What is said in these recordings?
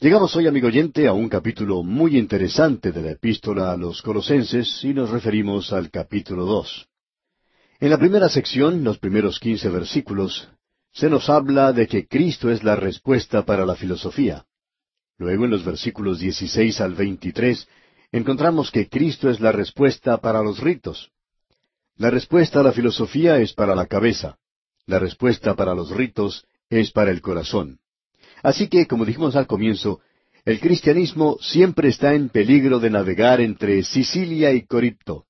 Llegamos hoy, amigo oyente, a un capítulo muy interesante de la epístola a los colosenses y nos referimos al capítulo dos. En la primera sección, los primeros quince versículos, se nos habla de que Cristo es la respuesta para la filosofía. Luego, en los versículos dieciséis al veintitrés, encontramos que Cristo es la respuesta para los ritos. La respuesta a la filosofía es para la cabeza. La respuesta para los ritos es para el corazón. Así que, como dijimos al comienzo, el cristianismo siempre está en peligro de navegar entre Sicilia y Coripto.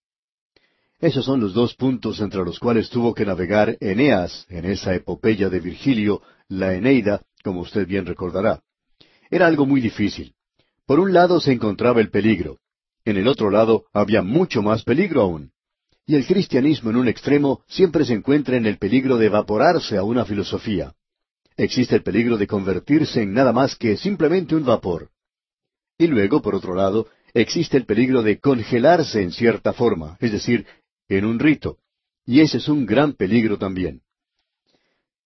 Esos son los dos puntos entre los cuales tuvo que navegar Eneas en esa epopeya de Virgilio, la Eneida, como usted bien recordará. Era algo muy difícil. Por un lado se encontraba el peligro. En el otro lado había mucho más peligro aún. Y el cristianismo en un extremo siempre se encuentra en el peligro de evaporarse a una filosofía existe el peligro de convertirse en nada más que simplemente un vapor. Y luego, por otro lado, existe el peligro de congelarse en cierta forma, es decir, en un rito. Y ese es un gran peligro también.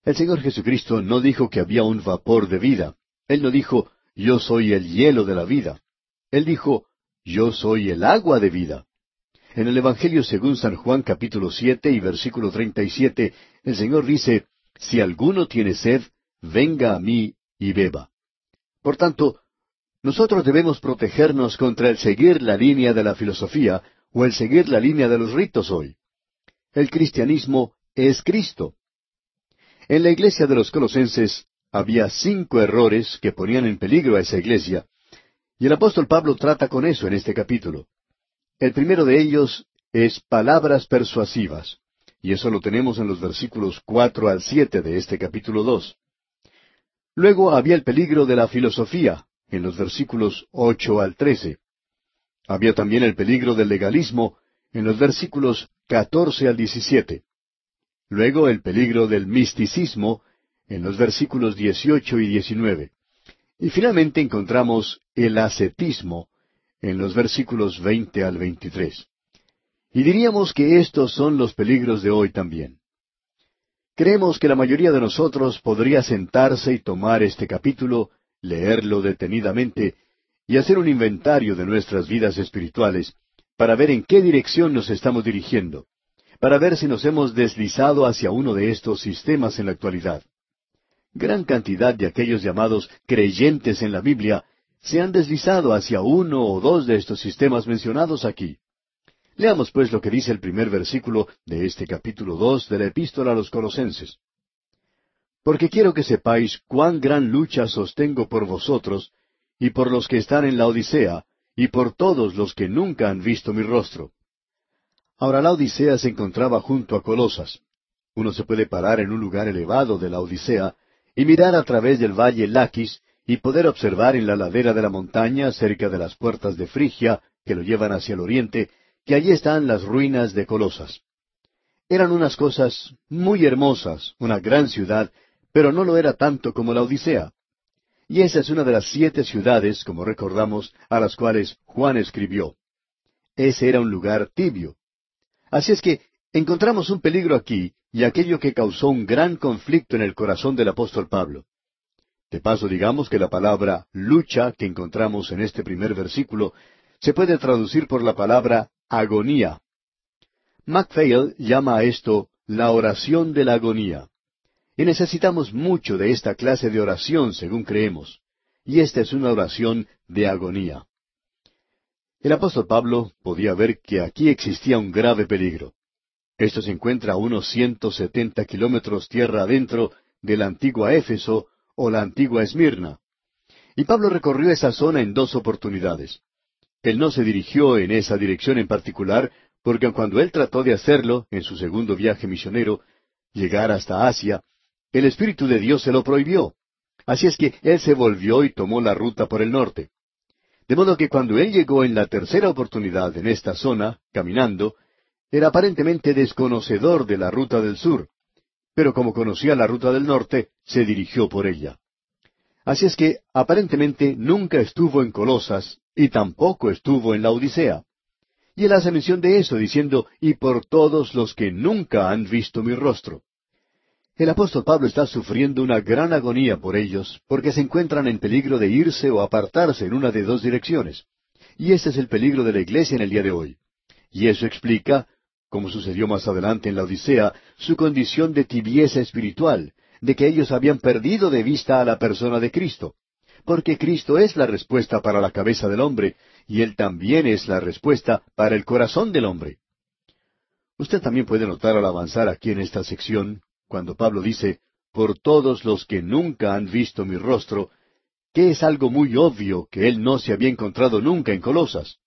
El Señor Jesucristo no dijo que había un vapor de vida. Él no dijo, yo soy el hielo de la vida. Él dijo, yo soy el agua de vida. En el Evangelio según San Juan capítulo siete y versículo treinta y siete, el Señor dice, Si alguno tiene sed, venga a mí y beba. Por tanto, nosotros debemos protegernos contra el seguir la línea de la filosofía o el seguir la línea de los ritos hoy. El cristianismo es Cristo. En la iglesia de los colosenses había cinco errores que ponían en peligro a esa iglesia, y el apóstol Pablo trata con eso en este capítulo. El primero de ellos es palabras persuasivas, y eso lo tenemos en los versículos cuatro al siete de este capítulo dos. Luego había el peligro de la filosofía, en los versículos ocho al trece. Había también el peligro del legalismo, en los versículos catorce al diecisiete. Luego el peligro del misticismo, en los versículos dieciocho y diecinueve. Y finalmente encontramos el ascetismo, en los versículos veinte al veintitrés. Y diríamos que estos son los peligros de hoy también. Creemos que la mayoría de nosotros podría sentarse y tomar este capítulo, leerlo detenidamente y hacer un inventario de nuestras vidas espirituales para ver en qué dirección nos estamos dirigiendo, para ver si nos hemos deslizado hacia uno de estos sistemas en la actualidad. Gran cantidad de aquellos llamados creyentes en la Biblia se han deslizado hacia uno o dos de estos sistemas mencionados aquí. Leamos pues lo que dice el primer versículo de este capítulo dos de la epístola a los Colosenses. Porque quiero que sepáis cuán gran lucha sostengo por vosotros, y por los que están en la Odisea, y por todos los que nunca han visto mi rostro. Ahora la Odisea se encontraba junto a Colosas. Uno se puede parar en un lugar elevado de la Odisea y mirar a través del valle Laquis y poder observar en la ladera de la montaña, cerca de las puertas de Frigia, que lo llevan hacia el oriente, que allí están las ruinas de Colosas. Eran unas cosas muy hermosas, una gran ciudad, pero no lo era tanto como la Odisea. Y esa es una de las siete ciudades, como recordamos, a las cuales Juan escribió. Ese era un lugar tibio. Así es que encontramos un peligro aquí y aquello que causó un gran conflicto en el corazón del apóstol Pablo. De paso, digamos que la palabra lucha que encontramos en este primer versículo se puede traducir por la palabra agonía. MacPhail llama a esto la oración de la agonía. Y necesitamos mucho de esta clase de oración, según creemos. Y esta es una oración de agonía. El apóstol Pablo podía ver que aquí existía un grave peligro. Esto se encuentra a unos ciento setenta kilómetros tierra adentro de la antigua Éfeso o la antigua Esmirna. Y Pablo recorrió esa zona en dos oportunidades. Él no se dirigió en esa dirección en particular, porque cuando él trató de hacerlo, en su segundo viaje misionero, llegar hasta Asia, el Espíritu de Dios se lo prohibió. Así es que él se volvió y tomó la ruta por el norte. De modo que cuando él llegó en la tercera oportunidad en esta zona, caminando, era aparentemente desconocedor de la ruta del sur, pero como conocía la ruta del norte, se dirigió por ella. Así es que aparentemente nunca estuvo en Colosas y tampoco estuvo en la Odisea. Y él hace mención de eso, diciendo, y por todos los que nunca han visto mi rostro. El apóstol Pablo está sufriendo una gran agonía por ellos, porque se encuentran en peligro de irse o apartarse en una de dos direcciones. Y ese es el peligro de la iglesia en el día de hoy. Y eso explica, como sucedió más adelante en la Odisea, su condición de tibieza espiritual, de que ellos habían perdido de vista a la persona de Cristo. Porque Cristo es la respuesta para la cabeza del hombre, y Él también es la respuesta para el corazón del hombre. Usted también puede notar al avanzar aquí en esta sección, cuando Pablo dice, por todos los que nunca han visto mi rostro, que es algo muy obvio que él no se había encontrado nunca en Colosas.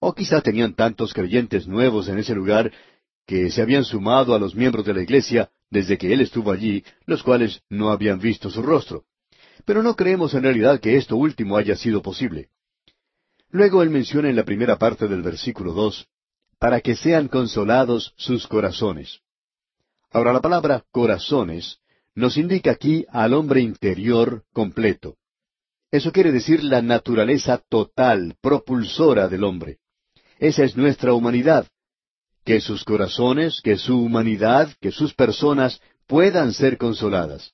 O quizá tenían tantos creyentes nuevos en ese lugar que se habían sumado a los miembros de la iglesia desde que él estuvo allí, los cuales no habían visto su rostro. Pero no creemos en realidad que esto último haya sido posible. Luego él menciona en la primera parte del versículo dos, para que sean consolados sus corazones. Ahora la palabra corazones nos indica aquí al hombre interior completo. Eso quiere decir la naturaleza total, propulsora del hombre. Esa es nuestra humanidad. Que sus corazones, que su humanidad, que sus personas puedan ser consoladas.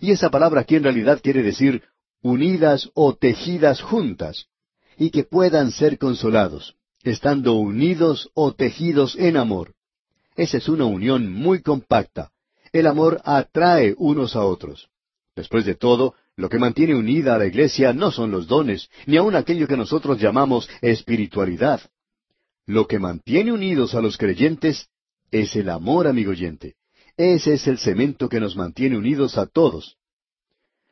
Y esa palabra aquí en realidad quiere decir unidas o tejidas juntas, y que puedan ser consolados, estando unidos o tejidos en amor. Esa es una unión muy compacta. El amor atrae unos a otros. Después de todo, lo que mantiene unida a la iglesia no son los dones, ni aun aquello que nosotros llamamos espiritualidad. Lo que mantiene unidos a los creyentes es el amor, amigo oyente. Ese es el cemento que nos mantiene unidos a todos.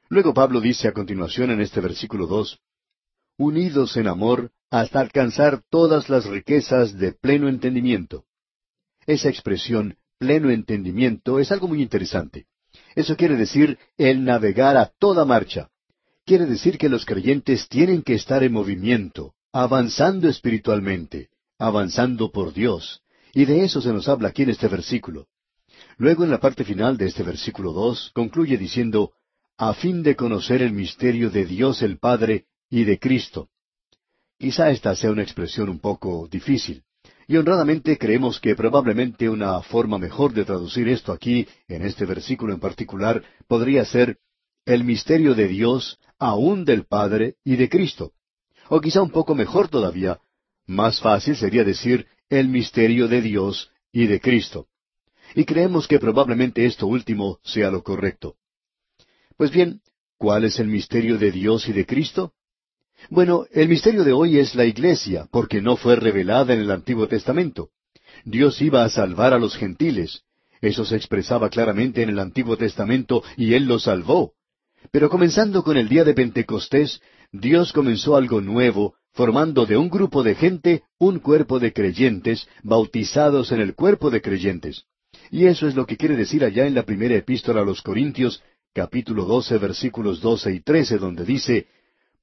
Luego Pablo dice a continuación en este versículo dos, unidos en amor hasta alcanzar todas las riquezas de pleno entendimiento. Esa expresión, pleno entendimiento, es algo muy interesante. Eso quiere decir el navegar a toda marcha. Quiere decir que los creyentes tienen que estar en movimiento, avanzando espiritualmente, avanzando por Dios. Y de eso se nos habla aquí en este versículo. Luego en la parte final de este versículo dos concluye diciendo, a fin de conocer el misterio de Dios el Padre y de Cristo. Quizá esta sea una expresión un poco difícil. Y honradamente creemos que probablemente una forma mejor de traducir esto aquí, en este versículo en particular, podría ser el misterio de Dios, aún del Padre y de Cristo. O quizá un poco mejor todavía, más fácil sería decir el misterio de Dios y de Cristo. Y creemos que probablemente esto último sea lo correcto. Pues bien, ¿cuál es el misterio de Dios y de Cristo? Bueno, el misterio de hoy es la iglesia, porque no fue revelada en el Antiguo Testamento. Dios iba a salvar a los gentiles. Eso se expresaba claramente en el Antiguo Testamento y Él los salvó. Pero comenzando con el día de Pentecostés, Dios comenzó algo nuevo, formando de un grupo de gente un cuerpo de creyentes, bautizados en el cuerpo de creyentes. Y eso es lo que quiere decir allá en la primera epístola a los Corintios, capítulo doce, versículos doce y trece, donde dice,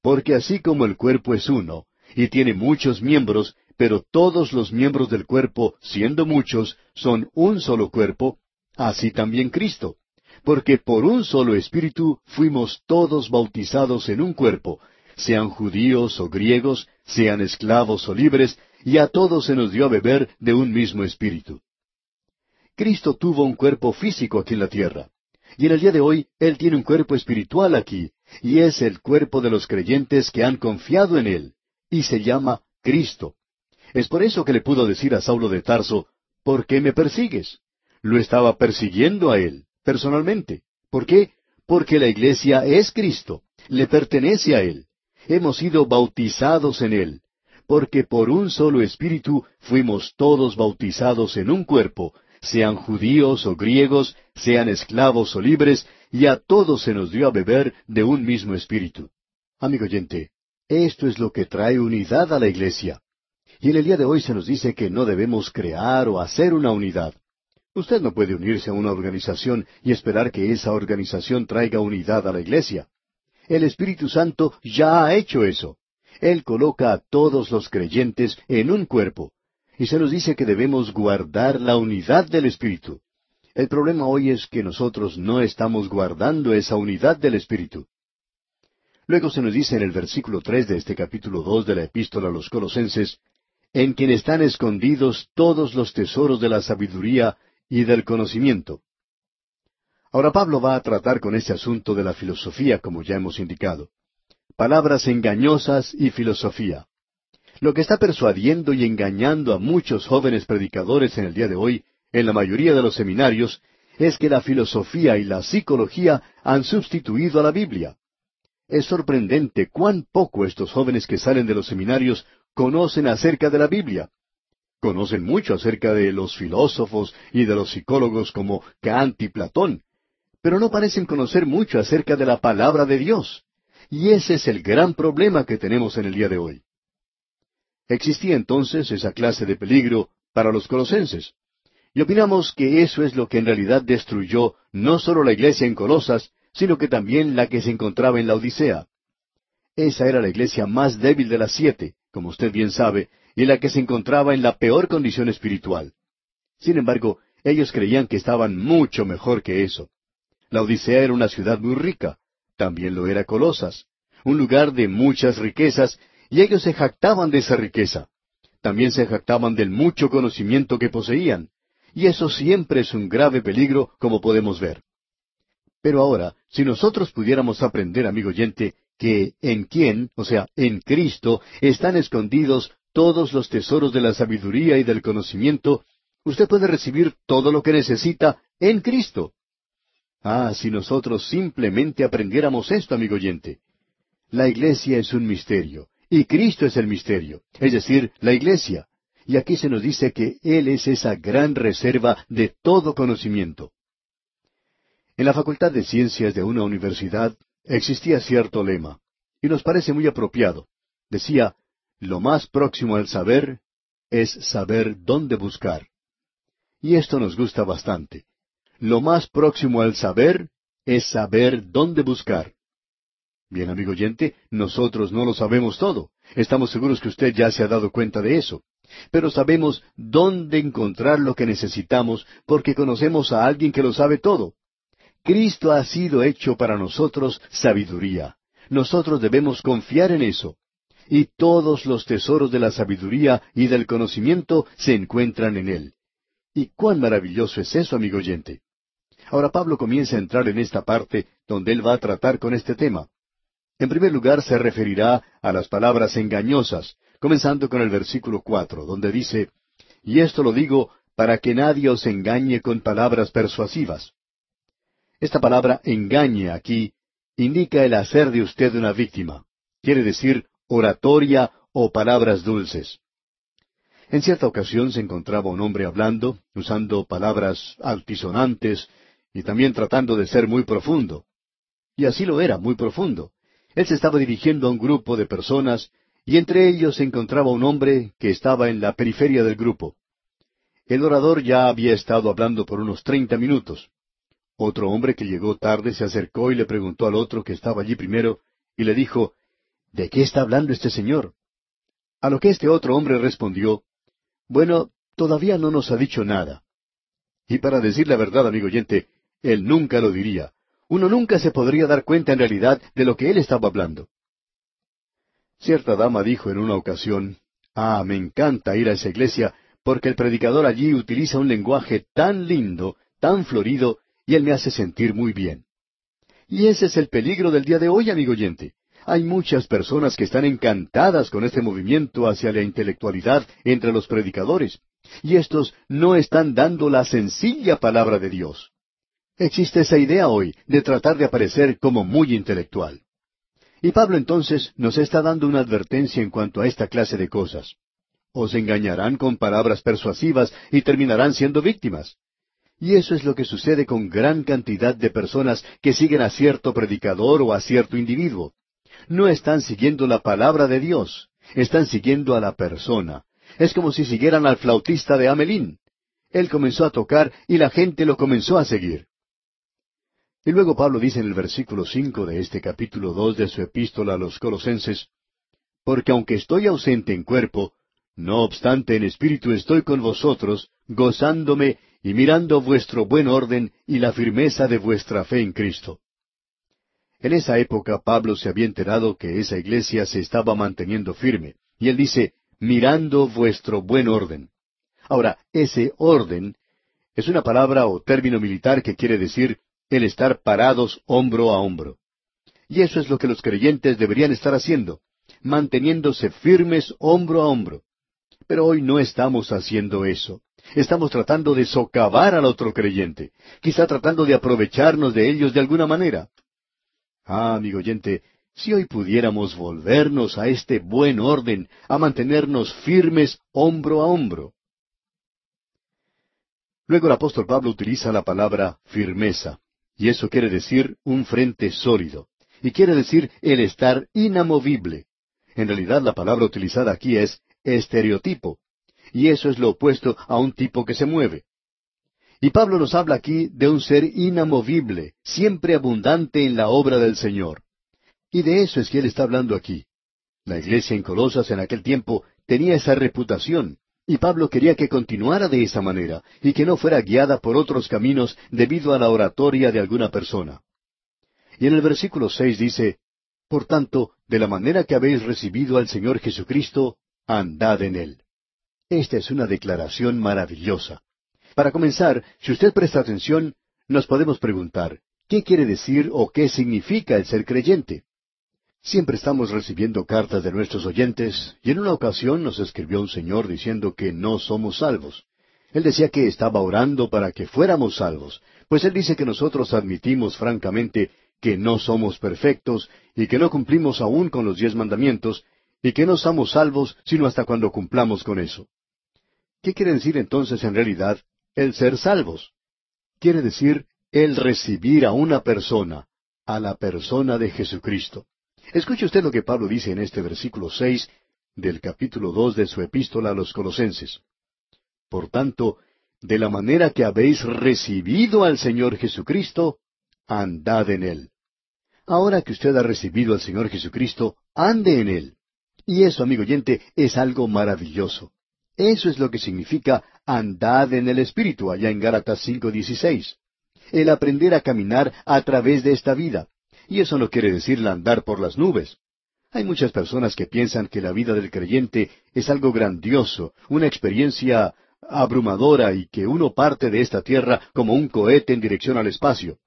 porque así como el cuerpo es uno, y tiene muchos miembros, pero todos los miembros del cuerpo, siendo muchos, son un solo cuerpo, así también Cristo. Porque por un solo espíritu fuimos todos bautizados en un cuerpo, sean judíos o griegos, sean esclavos o libres, y a todos se nos dio a beber de un mismo espíritu. Cristo tuvo un cuerpo físico aquí en la tierra. Y en el día de hoy, Él tiene un cuerpo espiritual aquí, y es el cuerpo de los creyentes que han confiado en Él, y se llama Cristo. Es por eso que le pudo decir a Saulo de Tarso, ¿por qué me persigues? Lo estaba persiguiendo a Él, personalmente. ¿Por qué? Porque la iglesia es Cristo, le pertenece a Él. Hemos sido bautizados en Él, porque por un solo espíritu fuimos todos bautizados en un cuerpo, sean judíos o griegos, sean esclavos o libres, y a todos se nos dio a beber de un mismo espíritu. Amigo oyente, esto es lo que trae unidad a la iglesia. Y en el día de hoy se nos dice que no debemos crear o hacer una unidad. Usted no puede unirse a una organización y esperar que esa organización traiga unidad a la iglesia. El Espíritu Santo ya ha hecho eso. Él coloca a todos los creyentes en un cuerpo, y se nos dice que debemos guardar la unidad del Espíritu. El problema hoy es que nosotros no estamos guardando esa unidad del Espíritu. Luego se nos dice en el versículo tres de este capítulo dos de la Epístola a los Colosenses, en quien están escondidos todos los tesoros de la sabiduría y del conocimiento. Ahora Pablo va a tratar con este asunto de la filosofía, como ya hemos indicado. Palabras engañosas y filosofía. Lo que está persuadiendo y engañando a muchos jóvenes predicadores en el día de hoy, en la mayoría de los seminarios, es que la filosofía y la psicología han sustituido a la Biblia. Es sorprendente cuán poco estos jóvenes que salen de los seminarios conocen acerca de la Biblia. Conocen mucho acerca de los filósofos y de los psicólogos como Kant y Platón, pero no parecen conocer mucho acerca de la palabra de Dios. Y ese es el gran problema que tenemos en el día de hoy. Existía entonces esa clase de peligro para los colosenses. Y opinamos que eso es lo que en realidad destruyó no solo la iglesia en Colosas, sino que también la que se encontraba en la Odisea. Esa era la iglesia más débil de las siete, como usted bien sabe, y la que se encontraba en la peor condición espiritual. Sin embargo, ellos creían que estaban mucho mejor que eso. La Odisea era una ciudad muy rica, también lo era Colosas, un lugar de muchas riquezas, y ellos se jactaban de esa riqueza. También se jactaban del mucho conocimiento que poseían, y eso siempre es un grave peligro, como podemos ver. Pero ahora, si nosotros pudiéramos aprender, amigo oyente, que en quién, o sea, en Cristo, están escondidos todos los tesoros de la sabiduría y del conocimiento, usted puede recibir todo lo que necesita en Cristo. Ah, si nosotros simplemente aprendiéramos esto, amigo oyente. La iglesia es un misterio, y Cristo es el misterio, es decir, la iglesia. Y aquí se nos dice que Él es esa gran reserva de todo conocimiento. En la Facultad de Ciencias de una universidad existía cierto lema, y nos parece muy apropiado. Decía, lo más próximo al saber es saber dónde buscar. Y esto nos gusta bastante. Lo más próximo al saber es saber dónde buscar. Bien, amigo oyente, nosotros no lo sabemos todo. Estamos seguros que usted ya se ha dado cuenta de eso. Pero sabemos dónde encontrar lo que necesitamos porque conocemos a alguien que lo sabe todo. Cristo ha sido hecho para nosotros sabiduría. Nosotros debemos confiar en eso. Y todos los tesoros de la sabiduría y del conocimiento se encuentran en Él. ¿Y cuán maravilloso es eso, amigo oyente? Ahora Pablo comienza a entrar en esta parte donde él va a tratar con este tema. En primer lugar se referirá a las palabras engañosas, comenzando con el versículo cuatro, donde dice, Y esto lo digo para que nadie os engañe con palabras persuasivas. Esta palabra engañe aquí indica el hacer de usted una víctima. Quiere decir oratoria o palabras dulces. En cierta ocasión se encontraba un hombre hablando, usando palabras altisonantes y también tratando de ser muy profundo. Y así lo era, muy profundo. Él se estaba dirigiendo a un grupo de personas y entre ellos se encontraba un hombre que estaba en la periferia del grupo. El orador ya había estado hablando por unos treinta minutos. Otro hombre que llegó tarde se acercó y le preguntó al otro que estaba allí primero, y le dijo, ¿De qué está hablando este señor? A lo que este otro hombre respondió, Bueno, todavía no nos ha dicho nada. Y para decir la verdad, amigo oyente, él nunca lo diría uno nunca se podría dar cuenta en realidad de lo que él estaba hablando. Cierta dama dijo en una ocasión, Ah, me encanta ir a esa iglesia porque el predicador allí utiliza un lenguaje tan lindo, tan florido, y él me hace sentir muy bien. Y ese es el peligro del día de hoy, amigo oyente. Hay muchas personas que están encantadas con este movimiento hacia la intelectualidad entre los predicadores, y estos no están dando la sencilla palabra de Dios. Existe esa idea hoy de tratar de aparecer como muy intelectual. Y Pablo entonces nos está dando una advertencia en cuanto a esta clase de cosas. Os engañarán con palabras persuasivas y terminarán siendo víctimas. Y eso es lo que sucede con gran cantidad de personas que siguen a cierto predicador o a cierto individuo. No están siguiendo la palabra de Dios, están siguiendo a la persona. Es como si siguieran al flautista de Amelín. Él comenzó a tocar y la gente lo comenzó a seguir. Y luego Pablo dice en el versículo cinco de este capítulo dos de su epístola a los Colosenses, Porque aunque estoy ausente en cuerpo, no obstante en espíritu estoy con vosotros, gozándome y mirando vuestro buen orden y la firmeza de vuestra fe en Cristo. En esa época Pablo se había enterado que esa iglesia se estaba manteniendo firme, y él dice, mirando vuestro buen orden. Ahora, ese orden es una palabra o término militar que quiere decir el estar parados hombro a hombro. Y eso es lo que los creyentes deberían estar haciendo, manteniéndose firmes hombro a hombro. Pero hoy no estamos haciendo eso. Estamos tratando de socavar al otro creyente, quizá tratando de aprovecharnos de ellos de alguna manera. Ah, amigo oyente, si hoy pudiéramos volvernos a este buen orden, a mantenernos firmes hombro a hombro. Luego el apóstol Pablo utiliza la palabra firmeza, y eso quiere decir un frente sólido, y quiere decir el estar inamovible. En realidad la palabra utilizada aquí es estereotipo, y eso es lo opuesto a un tipo que se mueve. Y Pablo nos habla aquí de un ser inamovible, siempre abundante en la obra del Señor. Y de eso es que él está hablando aquí. La iglesia en Colosas en aquel tiempo tenía esa reputación, y Pablo quería que continuara de esa manera, y que no fuera guiada por otros caminos debido a la oratoria de alguna persona. Y en el versículo seis dice, Por tanto, de la manera que habéis recibido al Señor Jesucristo, andad en él. Esta es una declaración maravillosa. Para comenzar, si usted presta atención, nos podemos preguntar, ¿qué quiere decir o qué significa el ser creyente? Siempre estamos recibiendo cartas de nuestros oyentes, y en una ocasión nos escribió un señor diciendo que no somos salvos. Él decía que estaba orando para que fuéramos salvos, pues él dice que nosotros admitimos francamente que no somos perfectos y que no cumplimos aún con los diez mandamientos, y que no somos salvos sino hasta cuando cumplamos con eso. ¿Qué quiere decir entonces en realidad el ser salvos? Quiere decir el recibir a una persona, a la persona de Jesucristo. Escuche usted lo que Pablo dice en este versículo seis del capítulo dos de su epístola a los Colosenses. Por tanto, de la manera que habéis recibido al Señor Jesucristo, andad en Él. Ahora que usted ha recibido al Señor Jesucristo, ande en Él. Y eso, amigo oyente, es algo maravilloso. Eso es lo que significa andad en el Espíritu, allá en Gálatas 5:16. El aprender a caminar a través de esta vida. Y eso no quiere decir andar por las nubes. Hay muchas personas que piensan que la vida del creyente es algo grandioso, una experiencia abrumadora y que uno parte de esta tierra como un cohete en dirección al espacio.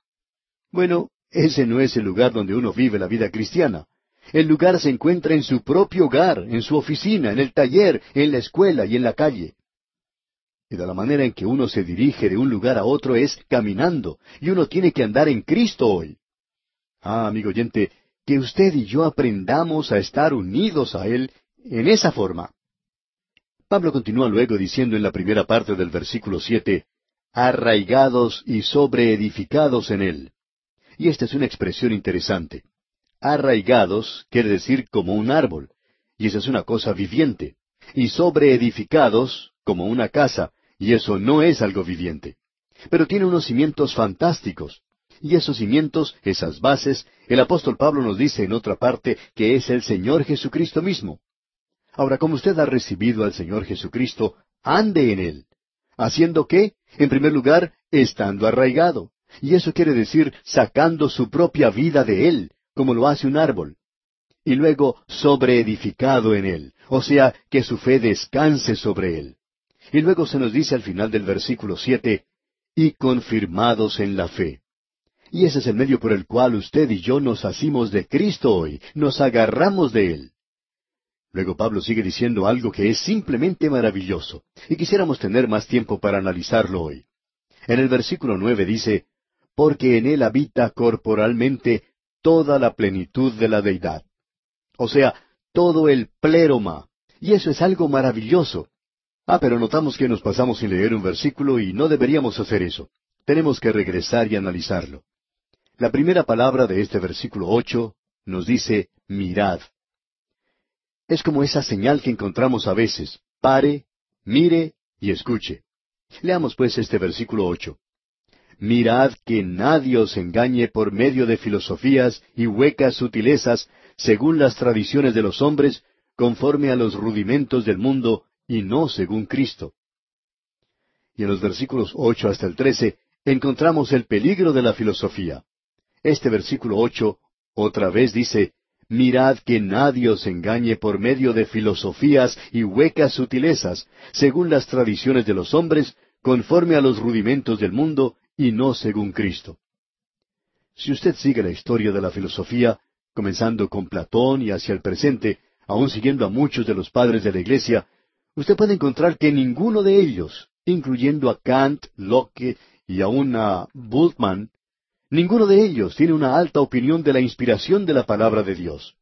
Bueno, ese no es el lugar donde uno vive la vida cristiana. El lugar se encuentra en su propio hogar, en su oficina, en el taller, en la escuela y en la calle. Y de la manera en que uno se dirige de un lugar a otro es caminando, y uno tiene que andar en Cristo hoy. Ah, amigo oyente, que usted y yo aprendamos a estar unidos a Él en esa forma. Pablo continúa luego diciendo en la primera parte del versículo siete, arraigados y sobreedificados en Él. Y esta es una expresión interesante. Arraigados quiere decir como un árbol, y esa es una cosa viviente. Y sobreedificados como una casa, y eso no es algo viviente. Pero tiene unos cimientos fantásticos. Y esos cimientos, esas bases, el apóstol Pablo nos dice en otra parte que es el Señor Jesucristo mismo. Ahora, como usted ha recibido al Señor Jesucristo, ande en Él. ¿Haciendo qué? En primer lugar, estando arraigado. Y eso quiere decir sacando su propia vida de Él, como lo hace un árbol. Y luego sobreedificado en Él, o sea, que su fe descanse sobre Él. Y luego se nos dice al final del versículo siete, y confirmados en la fe. Y ese es el medio por el cual usted y yo nos asimos de Cristo hoy, nos agarramos de Él. Luego Pablo sigue diciendo algo que es simplemente maravilloso, y quisiéramos tener más tiempo para analizarlo hoy. En el versículo nueve dice, porque en Él habita corporalmente toda la plenitud de la deidad. O sea, todo el pléroma. Y eso es algo maravilloso. Ah, pero notamos que nos pasamos sin leer un versículo y no deberíamos hacer eso. Tenemos que regresar y analizarlo. La primera palabra de este versículo ocho nos dice mirad. Es como esa señal que encontramos a veces. Pare, mire y escuche. Leamos pues este versículo ocho. Mirad que nadie os engañe por medio de filosofías y huecas sutilezas, según las tradiciones de los hombres, conforme a los rudimentos del mundo, y no según Cristo. Y en los versículos ocho hasta el trece encontramos el peligro de la filosofía. Este versículo ocho otra vez dice, Mirad que nadie os engañe por medio de filosofías y huecas sutilezas, según las tradiciones de los hombres, conforme a los rudimentos del mundo, y no según Cristo. Si usted sigue la historia de la filosofía, comenzando con Platón y hacia el presente, aún siguiendo a muchos de los padres de la Iglesia, usted puede encontrar que ninguno de ellos, incluyendo a Kant, Locke y aún a Bultmann, ninguno de ellos tiene una alta opinión de la inspiración de la palabra de Dios.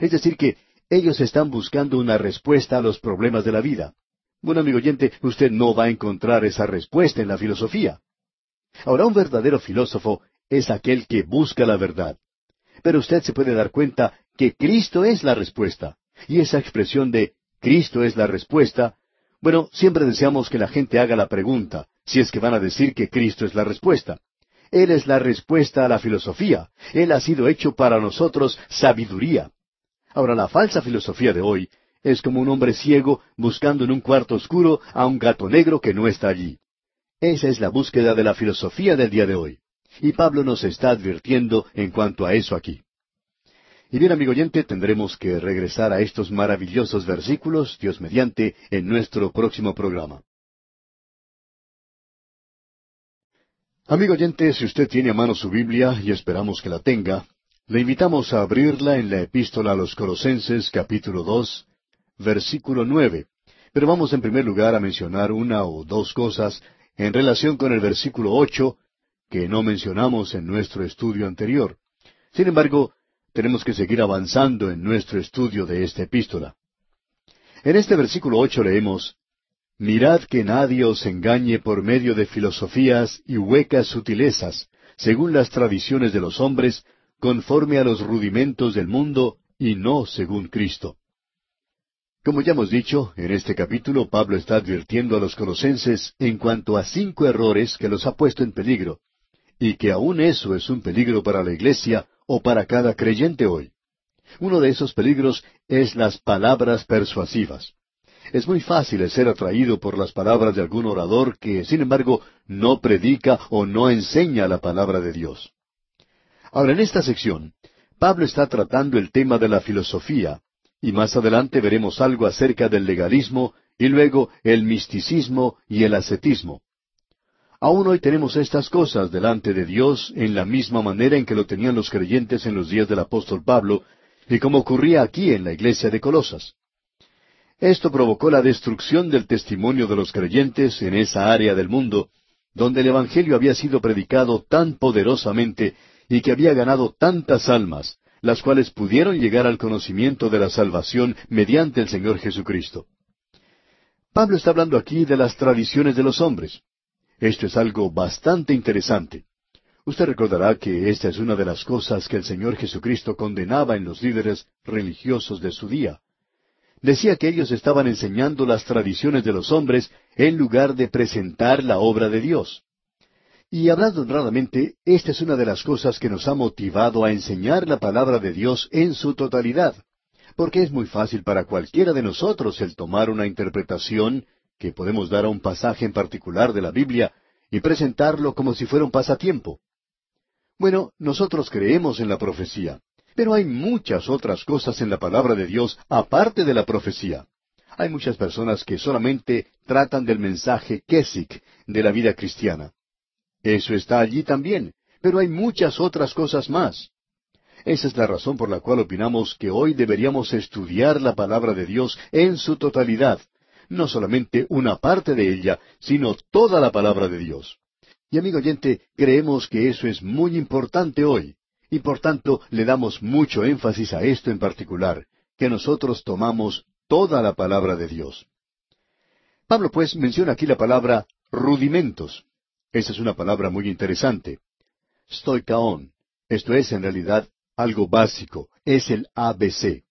Es decir, que ellos están buscando una respuesta a los problemas de la vida. Bueno, amigo oyente, usted no va a encontrar esa respuesta en la filosofía. Ahora, un verdadero filósofo es aquel que busca la verdad. Pero usted se puede dar cuenta que Cristo es la respuesta. Y esa expresión de Cristo es la respuesta, bueno, siempre deseamos que la gente haga la pregunta, si es que van a decir que Cristo es la respuesta. Él es la respuesta a la filosofía. Él ha sido hecho para nosotros sabiduría. Ahora, la falsa filosofía de hoy es como un hombre ciego buscando en un cuarto oscuro a un gato negro que no está allí. Esa es la búsqueda de la filosofía del día de hoy. Y Pablo nos está advirtiendo en cuanto a eso aquí. Y bien, amigo oyente, tendremos que regresar a estos maravillosos versículos, Dios mediante, en nuestro próximo programa. Amigo oyente, si usted tiene a mano su Biblia, y esperamos que la tenga, le invitamos a abrirla en la epístola a los Colosenses capítulo dos, versículo nueve. Pero vamos en primer lugar a mencionar una o dos cosas en relación con el versículo ocho que no mencionamos en nuestro estudio anterior. Sin embargo, tenemos que seguir avanzando en nuestro estudio de esta epístola. En este versículo ocho leemos Mirad que nadie os engañe por medio de filosofías y huecas sutilezas, según las tradiciones de los hombres, conforme a los rudimentos del mundo, y no según Cristo. Como ya hemos dicho, en este capítulo Pablo está advirtiendo a los colosenses en cuanto a cinco errores que los ha puesto en peligro, y que aún eso es un peligro para la iglesia o para cada creyente hoy. Uno de esos peligros es las palabras persuasivas. Es muy fácil ser atraído por las palabras de algún orador que, sin embargo, no predica o no enseña la palabra de Dios. Ahora, en esta sección, Pablo está tratando el tema de la filosofía, y más adelante veremos algo acerca del legalismo y luego el misticismo y el ascetismo. Aún hoy tenemos estas cosas delante de Dios en la misma manera en que lo tenían los creyentes en los días del apóstol Pablo y como ocurría aquí en la iglesia de Colosas. Esto provocó la destrucción del testimonio de los creyentes en esa área del mundo donde el Evangelio había sido predicado tan poderosamente y que había ganado tantas almas, las cuales pudieron llegar al conocimiento de la salvación mediante el Señor Jesucristo. Pablo está hablando aquí de las tradiciones de los hombres. Esto es algo bastante interesante. Usted recordará que esta es una de las cosas que el Señor Jesucristo condenaba en los líderes religiosos de su día. Decía que ellos estaban enseñando las tradiciones de los hombres en lugar de presentar la obra de Dios. Y hablando honradamente, esta es una de las cosas que nos ha motivado a enseñar la palabra de Dios en su totalidad, porque es muy fácil para cualquiera de nosotros el tomar una interpretación que podemos dar a un pasaje en particular de la Biblia y presentarlo como si fuera un pasatiempo. Bueno, nosotros creemos en la profecía, pero hay muchas otras cosas en la palabra de Dios aparte de la profecía. Hay muchas personas que solamente tratan del mensaje Kesik de la vida cristiana. Eso está allí también, pero hay muchas otras cosas más. Esa es la razón por la cual opinamos que hoy deberíamos estudiar la palabra de Dios en su totalidad, no solamente una parte de ella, sino toda la palabra de Dios. Y amigo oyente, creemos que eso es muy importante hoy, y por tanto le damos mucho énfasis a esto en particular, que nosotros tomamos toda la palabra de Dios. Pablo pues menciona aquí la palabra rudimentos. Esa es una palabra muy interesante. Stoikaon. Esto es en realidad algo básico. Es el ABC.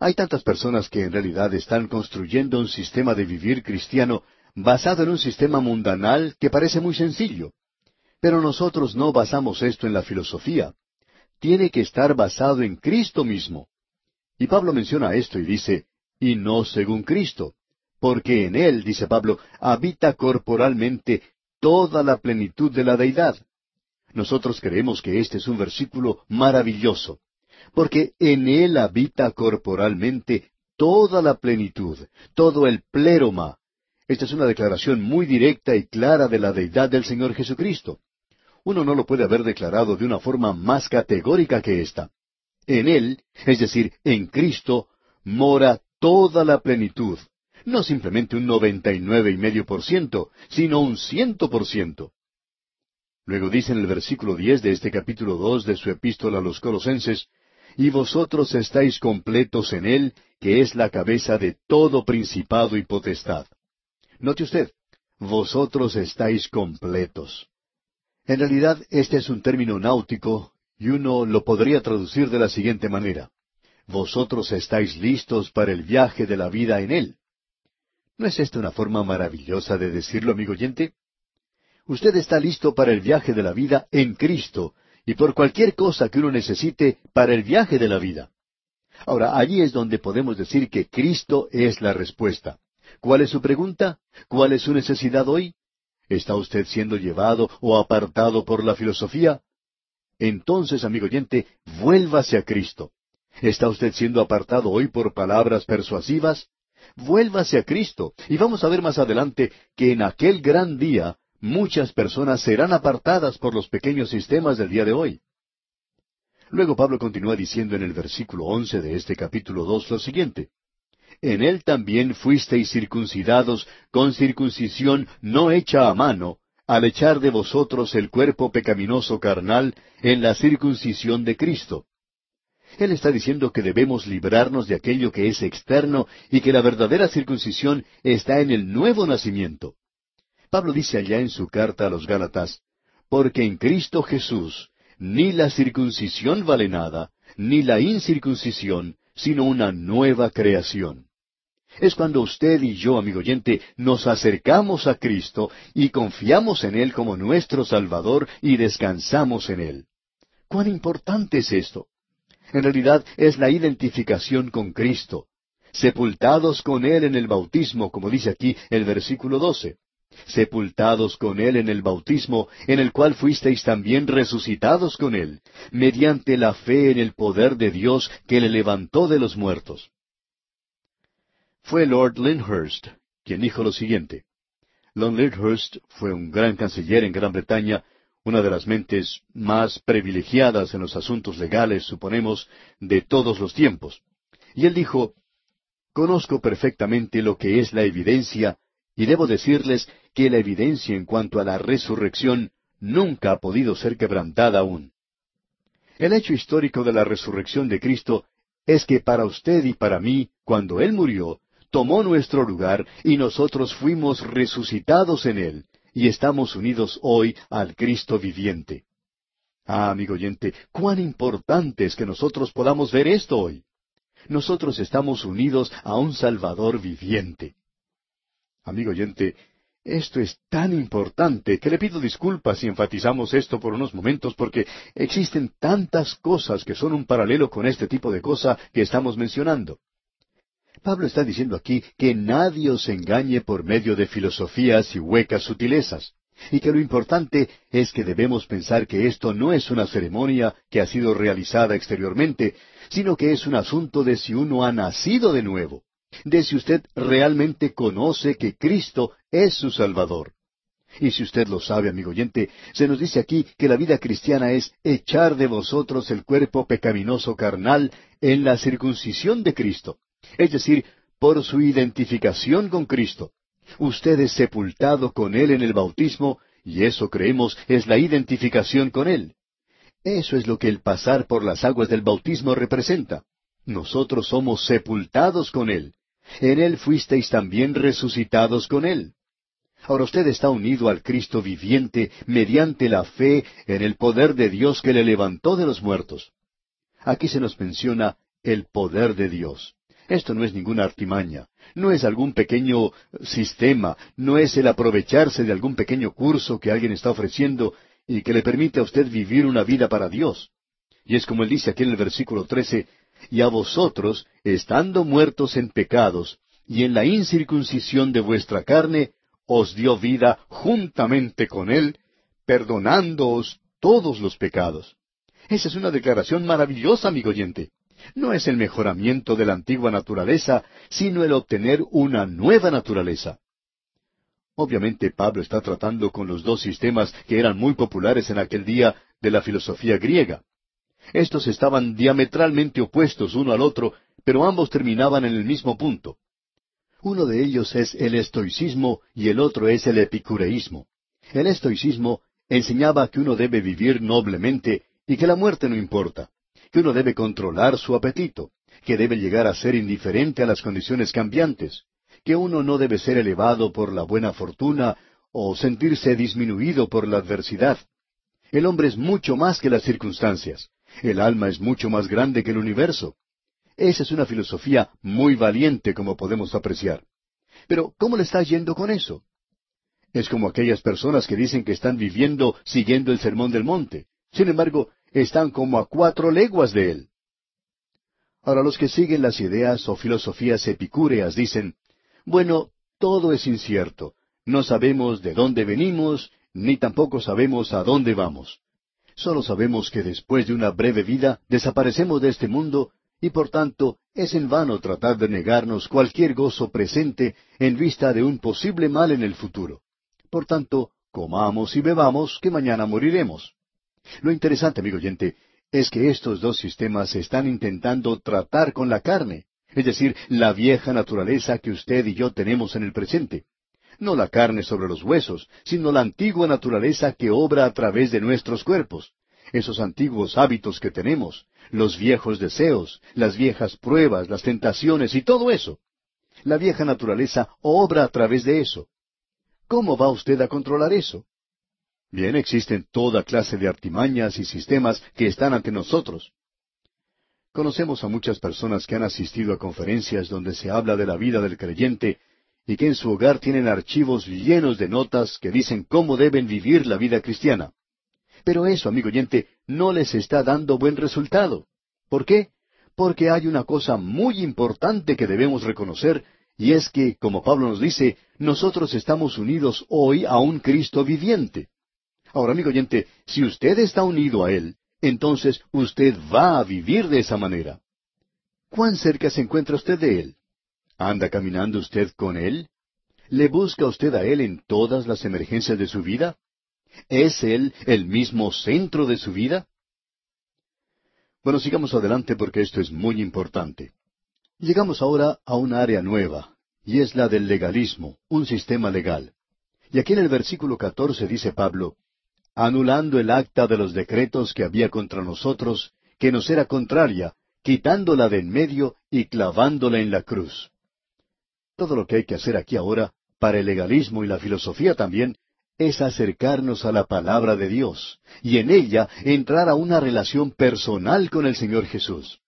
Hay tantas personas que en realidad están construyendo un sistema de vivir cristiano basado en un sistema mundanal que parece muy sencillo. Pero nosotros no basamos esto en la filosofía. Tiene que estar basado en Cristo mismo. Y Pablo menciona esto y dice, y no según Cristo, porque en él, dice Pablo, habita corporalmente toda la plenitud de la deidad. Nosotros creemos que este es un versículo maravilloso, porque en él habita corporalmente toda la plenitud, todo el pléroma. Esta es una declaración muy directa y clara de la deidad del Señor Jesucristo. Uno no lo puede haber declarado de una forma más categórica que esta. En Él, es decir, en Cristo, mora toda la plenitud, no simplemente un noventa y nueve y medio por ciento, sino un ciento por ciento. Luego dice en el versículo diez de este capítulo dos de su epístola a los Colosenses, y vosotros estáis completos en Él, que es la cabeza de todo principado y potestad. Note usted, vosotros estáis completos. En realidad, este es un término náutico, y uno lo podría traducir de la siguiente manera. Vosotros estáis listos para el viaje de la vida en Él. ¿No es esta una forma maravillosa de decirlo, amigo oyente? Usted está listo para el viaje de la vida en Cristo, y por cualquier cosa que uno necesite para el viaje de la vida. Ahora, allí es donde podemos decir que Cristo es la respuesta. ¿Cuál es su pregunta? ¿Cuál es su necesidad hoy? ¿Está usted siendo llevado o apartado por la filosofía? Entonces, amigo oyente, vuélvase a Cristo. ¿Está usted siendo apartado hoy por palabras persuasivas? Vuélvase a Cristo. Y vamos a ver más adelante que en aquel gran día muchas personas serán apartadas por los pequeños sistemas del día de hoy. Luego Pablo continúa diciendo en el versículo once de este capítulo dos lo siguiente En él también fuisteis circuncidados con circuncisión no hecha a mano, al echar de vosotros el cuerpo pecaminoso carnal en la circuncisión de Cristo. Él está diciendo que debemos librarnos de aquello que es externo y que la verdadera circuncisión está en el nuevo nacimiento. Pablo dice allá en su carta a los Gálatas, porque en Cristo Jesús ni la circuncisión vale nada, ni la incircuncisión, sino una nueva creación. Es cuando usted y yo, amigo oyente, nos acercamos a Cristo y confiamos en Él como nuestro Salvador y descansamos en Él. ¿Cuán importante es esto? En realidad es la identificación con Cristo, sepultados con Él en el bautismo, como dice aquí el versículo doce sepultados con Él en el bautismo, en el cual fuisteis también resucitados con Él, mediante la fe en el poder de Dios que le levantó de los muertos. Fue Lord Lyndhurst quien dijo lo siguiente. Lord Lyndhurst fue un gran canciller en Gran Bretaña, una de las mentes más privilegiadas en los asuntos legales, suponemos, de todos los tiempos. Y él dijo, Conozco perfectamente lo que es la evidencia y debo decirles que la evidencia en cuanto a la resurrección nunca ha podido ser quebrantada aún. El hecho histórico de la resurrección de Cristo es que para usted y para mí, cuando Él murió, tomó nuestro lugar y nosotros fuimos resucitados en Él y estamos unidos hoy al Cristo viviente. Ah, amigo oyente, cuán importante es que nosotros podamos ver esto hoy. Nosotros estamos unidos a un Salvador viviente. Amigo oyente, esto es tan importante que le pido disculpas si enfatizamos esto por unos momentos porque existen tantas cosas que son un paralelo con este tipo de cosa que estamos mencionando. Pablo está diciendo aquí que nadie os engañe por medio de filosofías y huecas sutilezas, y que lo importante es que debemos pensar que esto no es una ceremonia que ha sido realizada exteriormente, sino que es un asunto de si uno ha nacido de nuevo de si usted realmente conoce que Cristo es su Salvador. Y si usted lo sabe, amigo oyente, se nos dice aquí que la vida cristiana es echar de vosotros el cuerpo pecaminoso carnal en la circuncisión de Cristo, es decir, por su identificación con Cristo. Usted es sepultado con Él en el bautismo, y eso creemos es la identificación con Él. Eso es lo que el pasar por las aguas del bautismo representa. Nosotros somos sepultados con Él. En Él fuisteis también resucitados con Él. Ahora usted está unido al Cristo viviente mediante la fe en el poder de Dios que le levantó de los muertos. Aquí se nos menciona el poder de Dios. Esto no es ninguna artimaña, no es algún pequeño sistema, no es el aprovecharse de algún pequeño curso que alguien está ofreciendo y que le permite a usted vivir una vida para Dios. Y es como él dice aquí en el versículo trece, y a vosotros, estando muertos en pecados, y en la incircuncisión de vuestra carne, os dio vida juntamente con Él, perdonándoos todos los pecados. Esa es una declaración maravillosa, amigo oyente. No es el mejoramiento de la antigua naturaleza, sino el obtener una nueva naturaleza. Obviamente Pablo está tratando con los dos sistemas que eran muy populares en aquel día de la filosofía griega. Estos estaban diametralmente opuestos uno al otro, pero ambos terminaban en el mismo punto. Uno de ellos es el estoicismo y el otro es el epicureísmo. El estoicismo enseñaba que uno debe vivir noblemente y que la muerte no importa, que uno debe controlar su apetito, que debe llegar a ser indiferente a las condiciones cambiantes, que uno no debe ser elevado por la buena fortuna o sentirse disminuido por la adversidad. El hombre es mucho más que las circunstancias. El alma es mucho más grande que el universo. Esa es una filosofía muy valiente, como podemos apreciar. Pero, ¿cómo le está yendo con eso? Es como aquellas personas que dicen que están viviendo siguiendo el sermón del monte. Sin embargo, están como a cuatro leguas de él. Ahora los que siguen las ideas o filosofías epicúreas dicen, bueno, todo es incierto. No sabemos de dónde venimos, ni tampoco sabemos a dónde vamos. Solo sabemos que después de una breve vida desaparecemos de este mundo y por tanto es en vano tratar de negarnos cualquier gozo presente en vista de un posible mal en el futuro. Por tanto, comamos y bebamos que mañana moriremos. Lo interesante, amigo oyente, es que estos dos sistemas están intentando tratar con la carne, es decir, la vieja naturaleza que usted y yo tenemos en el presente. No la carne sobre los huesos, sino la antigua naturaleza que obra a través de nuestros cuerpos. Esos antiguos hábitos que tenemos, los viejos deseos, las viejas pruebas, las tentaciones y todo eso. La vieja naturaleza obra a través de eso. ¿Cómo va usted a controlar eso? Bien, existen toda clase de artimañas y sistemas que están ante nosotros. Conocemos a muchas personas que han asistido a conferencias donde se habla de la vida del creyente y que en su hogar tienen archivos llenos de notas que dicen cómo deben vivir la vida cristiana. Pero eso, amigo oyente, no les está dando buen resultado. ¿Por qué? Porque hay una cosa muy importante que debemos reconocer, y es que, como Pablo nos dice, nosotros estamos unidos hoy a un Cristo viviente. Ahora, amigo oyente, si usted está unido a Él, entonces usted va a vivir de esa manera. ¿Cuán cerca se encuentra usted de Él? ¿Anda caminando usted con Él? ¿Le busca usted a Él en todas las emergencias de su vida? ¿Es Él el mismo centro de su vida? Bueno, sigamos adelante porque esto es muy importante. Llegamos ahora a un área nueva, y es la del legalismo, un sistema legal. Y aquí en el versículo catorce dice Pablo, anulando el acta de los decretos que había contra nosotros, que nos era contraria, quitándola de en medio y clavándola en la cruz. Todo lo que hay que hacer aquí ahora, para el legalismo y la filosofía también, es acercarnos a la palabra de Dios y en ella entrar a una relación personal con el Señor Jesús.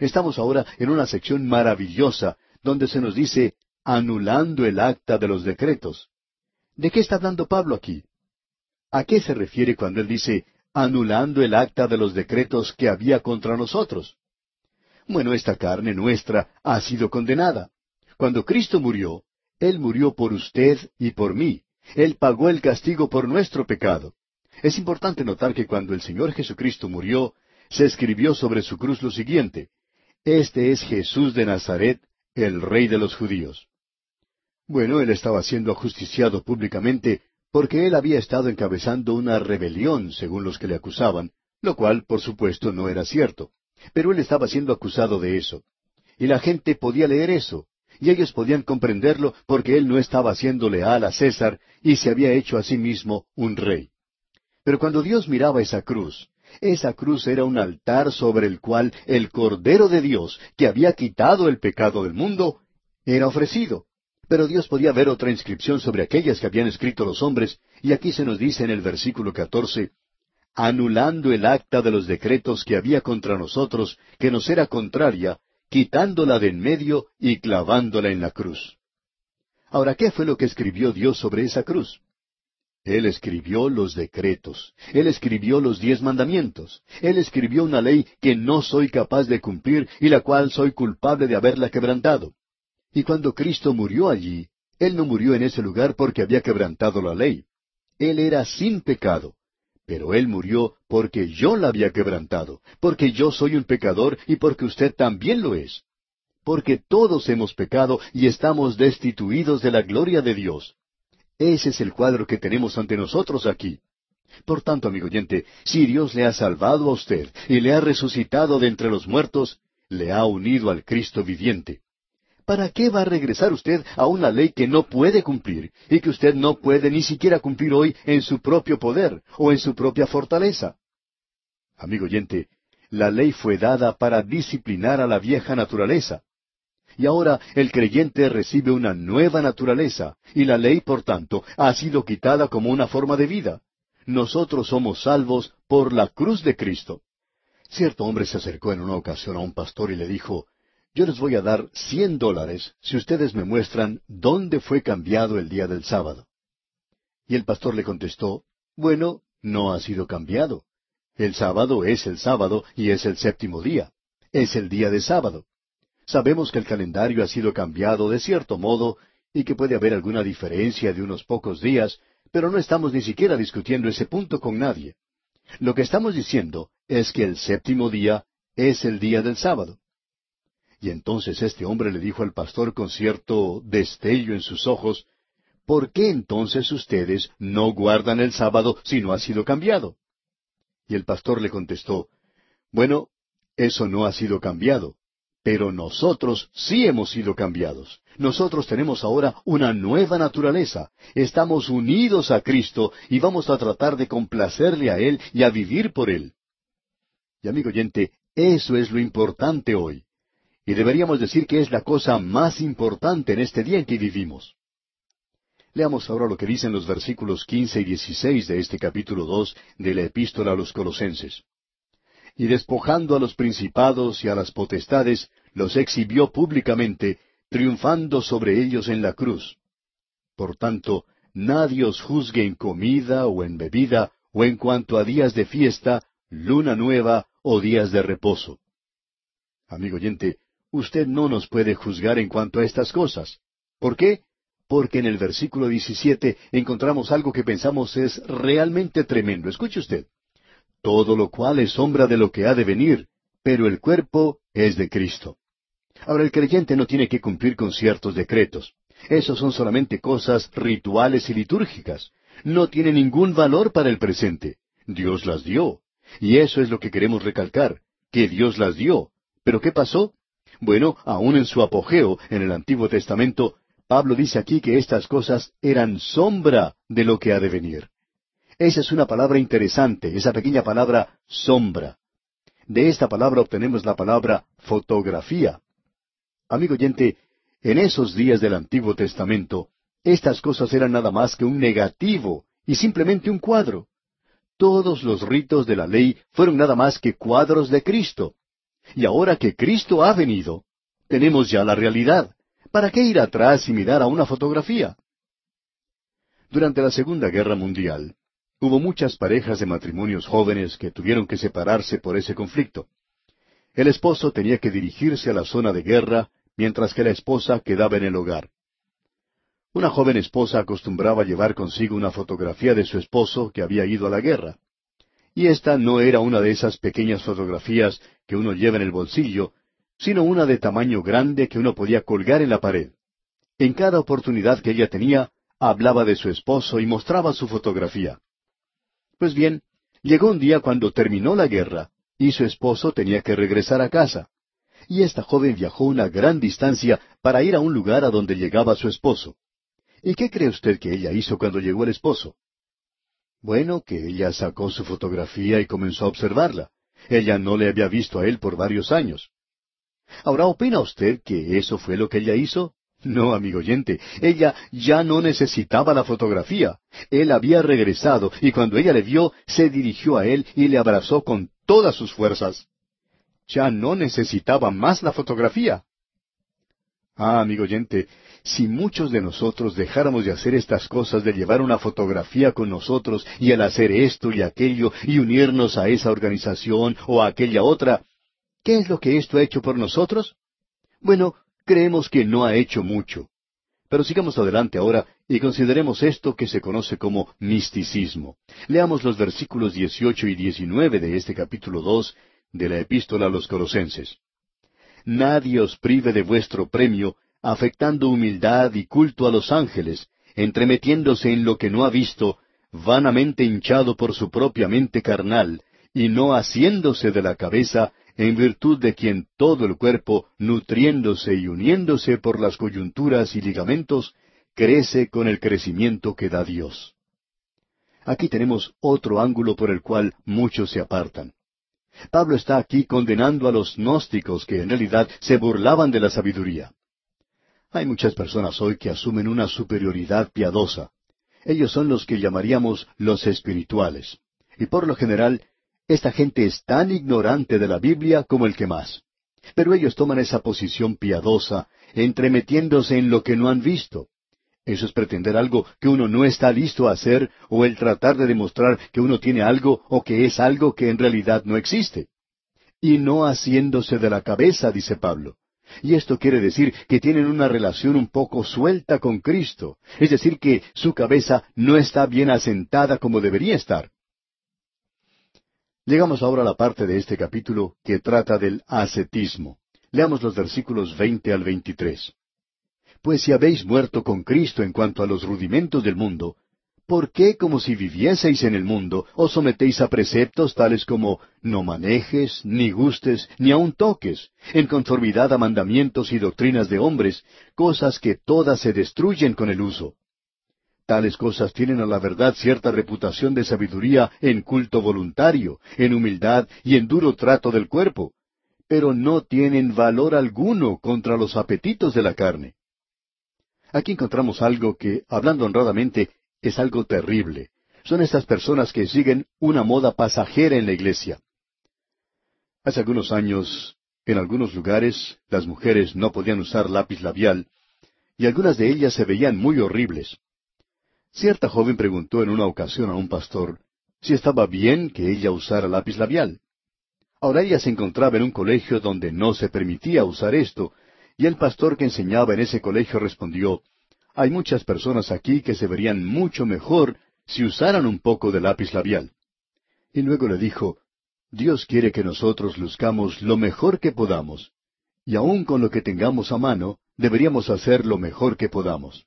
Estamos ahora en una sección maravillosa donde se nos dice anulando el acta de los decretos. ¿De qué está hablando Pablo aquí? ¿A qué se refiere cuando él dice anulando el acta de los decretos que había contra nosotros? Bueno, esta carne nuestra ha sido condenada. Cuando Cristo murió, Él murió por usted y por mí. Él pagó el castigo por nuestro pecado. Es importante notar que cuando el Señor Jesucristo murió, se escribió sobre su cruz lo siguiente, Este es Jesús de Nazaret, el Rey de los judíos. Bueno, él estaba siendo ajusticiado públicamente porque él había estado encabezando una rebelión, según los que le acusaban, lo cual, por supuesto, no era cierto. Pero él estaba siendo acusado de eso. Y la gente podía leer eso, y ellos podían comprenderlo porque él no estaba siendo leal a César y se había hecho a sí mismo un rey. Pero cuando Dios miraba esa cruz, esa cruz era un altar sobre el cual el Cordero de Dios, que había quitado el pecado del mundo, era ofrecido. Pero Dios podía ver otra inscripción sobre aquellas que habían escrito los hombres, y aquí se nos dice en el versículo catorce, anulando el acta de los decretos que había contra nosotros, que nos era contraria, quitándola de en medio y clavándola en la cruz. Ahora, ¿qué fue lo que escribió Dios sobre esa cruz? Él escribió los decretos, Él escribió los diez mandamientos, Él escribió una ley que no soy capaz de cumplir y la cual soy culpable de haberla quebrantado. Y cuando Cristo murió allí, Él no murió en ese lugar porque había quebrantado la ley. Él era sin pecado. Pero Él murió porque yo la había quebrantado, porque yo soy un pecador y porque usted también lo es. Porque todos hemos pecado y estamos destituidos de la gloria de Dios. Ese es el cuadro que tenemos ante nosotros aquí. Por tanto, amigo oyente, si Dios le ha salvado a usted y le ha resucitado de entre los muertos, le ha unido al Cristo viviente. ¿Para qué va a regresar usted a una ley que no puede cumplir y que usted no puede ni siquiera cumplir hoy en su propio poder o en su propia fortaleza? Amigo oyente, la ley fue dada para disciplinar a la vieja naturaleza. Y ahora el creyente recibe una nueva naturaleza, y la ley, por tanto, ha sido quitada como una forma de vida. Nosotros somos salvos por la cruz de Cristo. Cierto hombre se acercó en una ocasión a un pastor y le dijo, Yo les voy a dar cien dólares si ustedes me muestran dónde fue cambiado el día del sábado. Y el pastor le contestó, Bueno, no ha sido cambiado. El sábado es el sábado y es el séptimo día. Es el día de sábado. Sabemos que el calendario ha sido cambiado de cierto modo y que puede haber alguna diferencia de unos pocos días, pero no estamos ni siquiera discutiendo ese punto con nadie. Lo que estamos diciendo es que el séptimo día es el día del sábado. Y entonces este hombre le dijo al pastor con cierto destello en sus ojos, ¿por qué entonces ustedes no guardan el sábado si no ha sido cambiado? Y el pastor le contestó, Bueno, eso no ha sido cambiado, pero nosotros sí hemos sido cambiados. Nosotros tenemos ahora una nueva naturaleza. Estamos unidos a Cristo y vamos a tratar de complacerle a Él y a vivir por Él. Y amigo oyente, eso es lo importante hoy. Y deberíamos decir que es la cosa más importante en este día en que vivimos. Leamos ahora lo que dicen los versículos quince y dieciséis de este capítulo dos de la Epístola a los Colosenses. Y despojando a los principados y a las potestades, los exhibió públicamente, triunfando sobre ellos en la cruz. Por tanto, nadie os juzgue en comida o en bebida, o en cuanto a días de fiesta, luna nueva o días de reposo. Amigo oyente, usted no nos puede juzgar en cuanto a estas cosas. ¿Por qué? porque en el versículo 17 encontramos algo que pensamos es realmente tremendo. Escuche usted. Todo lo cual es sombra de lo que ha de venir, pero el cuerpo es de Cristo. Ahora el creyente no tiene que cumplir con ciertos decretos. Esos son solamente cosas rituales y litúrgicas. No tiene ningún valor para el presente. Dios las dio. Y eso es lo que queremos recalcar, que Dios las dio. ¿Pero qué pasó? Bueno, aún en su apogeo, en el Antiguo Testamento, Pablo dice aquí que estas cosas eran sombra de lo que ha de venir. Esa es una palabra interesante, esa pequeña palabra sombra. De esta palabra obtenemos la palabra fotografía. Amigo oyente, en esos días del Antiguo Testamento, estas cosas eran nada más que un negativo y simplemente un cuadro. Todos los ritos de la ley fueron nada más que cuadros de Cristo. Y ahora que Cristo ha venido, tenemos ya la realidad. ¿Para qué ir atrás y mirar a una fotografía? Durante la Segunda Guerra Mundial, hubo muchas parejas de matrimonios jóvenes que tuvieron que separarse por ese conflicto. El esposo tenía que dirigirse a la zona de guerra, mientras que la esposa quedaba en el hogar. Una joven esposa acostumbraba llevar consigo una fotografía de su esposo que había ido a la guerra. Y esta no era una de esas pequeñas fotografías que uno lleva en el bolsillo, sino una de tamaño grande que uno podía colgar en la pared. En cada oportunidad que ella tenía, hablaba de su esposo y mostraba su fotografía. Pues bien, llegó un día cuando terminó la guerra, y su esposo tenía que regresar a casa. Y esta joven viajó una gran distancia para ir a un lugar a donde llegaba su esposo. ¿Y qué cree usted que ella hizo cuando llegó el esposo? Bueno, que ella sacó su fotografía y comenzó a observarla. Ella no le había visto a él por varios años. Ahora, ¿opina usted que eso fue lo que ella hizo? No, amigo oyente, ella ya no necesitaba la fotografía. Él había regresado y cuando ella le vio, se dirigió a él y le abrazó con todas sus fuerzas. Ya no necesitaba más la fotografía. Ah, amigo oyente, si muchos de nosotros dejáramos de hacer estas cosas de llevar una fotografía con nosotros y al hacer esto y aquello y unirnos a esa organización o a aquella otra, ¿Qué es lo que esto ha hecho por nosotros? Bueno, creemos que no ha hecho mucho. Pero sigamos adelante ahora y consideremos esto que se conoce como misticismo. Leamos los versículos 18 y 19 de este capítulo 2 de la epístola a los colosenses. Nadie os prive de vuestro premio, afectando humildad y culto a los ángeles, entremetiéndose en lo que no ha visto, vanamente hinchado por su propia mente carnal, y no haciéndose de la cabeza, en virtud de quien todo el cuerpo, nutriéndose y uniéndose por las coyunturas y ligamentos, crece con el crecimiento que da Dios. Aquí tenemos otro ángulo por el cual muchos se apartan. Pablo está aquí condenando a los gnósticos que en realidad se burlaban de la sabiduría. Hay muchas personas hoy que asumen una superioridad piadosa. Ellos son los que llamaríamos los espirituales. Y por lo general, esta gente es tan ignorante de la Biblia como el que más. Pero ellos toman esa posición piadosa, entremetiéndose en lo que no han visto. Eso es pretender algo que uno no está listo a hacer o el tratar de demostrar que uno tiene algo o que es algo que en realidad no existe. Y no haciéndose de la cabeza, dice Pablo. Y esto quiere decir que tienen una relación un poco suelta con Cristo, es decir, que su cabeza no está bien asentada como debería estar. Llegamos ahora a la parte de este capítulo que trata del ascetismo. Leamos los versículos veinte al veintitrés. Pues si habéis muerto con Cristo en cuanto a los rudimentos del mundo, ¿por qué como si vivieseis en el mundo os sometéis a preceptos tales como no manejes, ni gustes, ni aun toques, en conformidad a mandamientos y doctrinas de hombres, cosas que todas se destruyen con el uso? Tales cosas tienen a la verdad cierta reputación de sabiduría en culto voluntario, en humildad y en duro trato del cuerpo, pero no tienen valor alguno contra los apetitos de la carne. Aquí encontramos algo que, hablando honradamente, es algo terrible. Son estas personas que siguen una moda pasajera en la iglesia. Hace algunos años, en algunos lugares, las mujeres no podían usar lápiz labial, y algunas de ellas se veían muy horribles. Cierta joven preguntó en una ocasión a un pastor si estaba bien que ella usara lápiz labial. Ahora ella se encontraba en un colegio donde no se permitía usar esto, y el pastor que enseñaba en ese colegio respondió, Hay muchas personas aquí que se verían mucho mejor si usaran un poco de lápiz labial. Y luego le dijo, Dios quiere que nosotros luzcamos lo mejor que podamos, y aun con lo que tengamos a mano, deberíamos hacer lo mejor que podamos.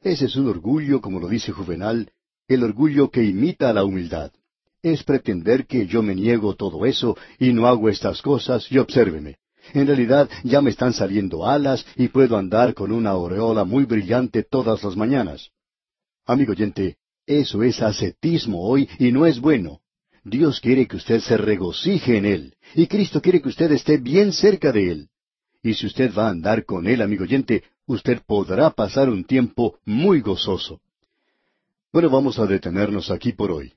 Ese es un orgullo, como lo dice Juvenal, el orgullo que imita a la humildad. Es pretender que yo me niego todo eso y no hago estas cosas y obsérveme. En realidad ya me están saliendo alas y puedo andar con una aureola muy brillante todas las mañanas. Amigo oyente, eso es ascetismo hoy y no es bueno. Dios quiere que usted se regocije en Él, y Cristo quiere que usted esté bien cerca de Él. Y si usted va a andar con Él, amigo oyente, usted podrá pasar un tiempo muy gozoso. Bueno, vamos a detenernos aquí por hoy.